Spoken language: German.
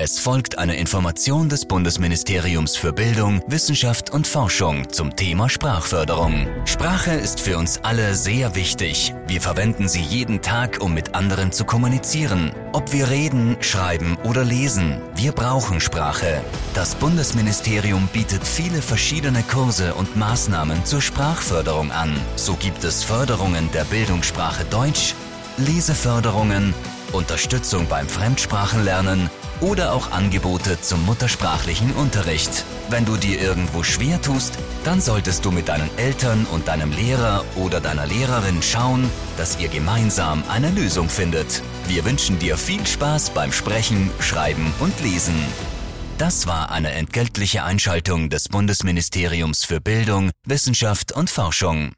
Es folgt eine Information des Bundesministeriums für Bildung, Wissenschaft und Forschung zum Thema Sprachförderung. Sprache ist für uns alle sehr wichtig. Wir verwenden sie jeden Tag, um mit anderen zu kommunizieren. Ob wir reden, schreiben oder lesen, wir brauchen Sprache. Das Bundesministerium bietet viele verschiedene Kurse und Maßnahmen zur Sprachförderung an. So gibt es Förderungen der Bildungssprache Deutsch, Leseförderungen, Unterstützung beim Fremdsprachenlernen oder auch Angebote zum muttersprachlichen Unterricht. Wenn du dir irgendwo schwer tust, dann solltest du mit deinen Eltern und deinem Lehrer oder deiner Lehrerin schauen, dass ihr gemeinsam eine Lösung findet. Wir wünschen dir viel Spaß beim Sprechen, Schreiben und Lesen. Das war eine entgeltliche Einschaltung des Bundesministeriums für Bildung, Wissenschaft und Forschung.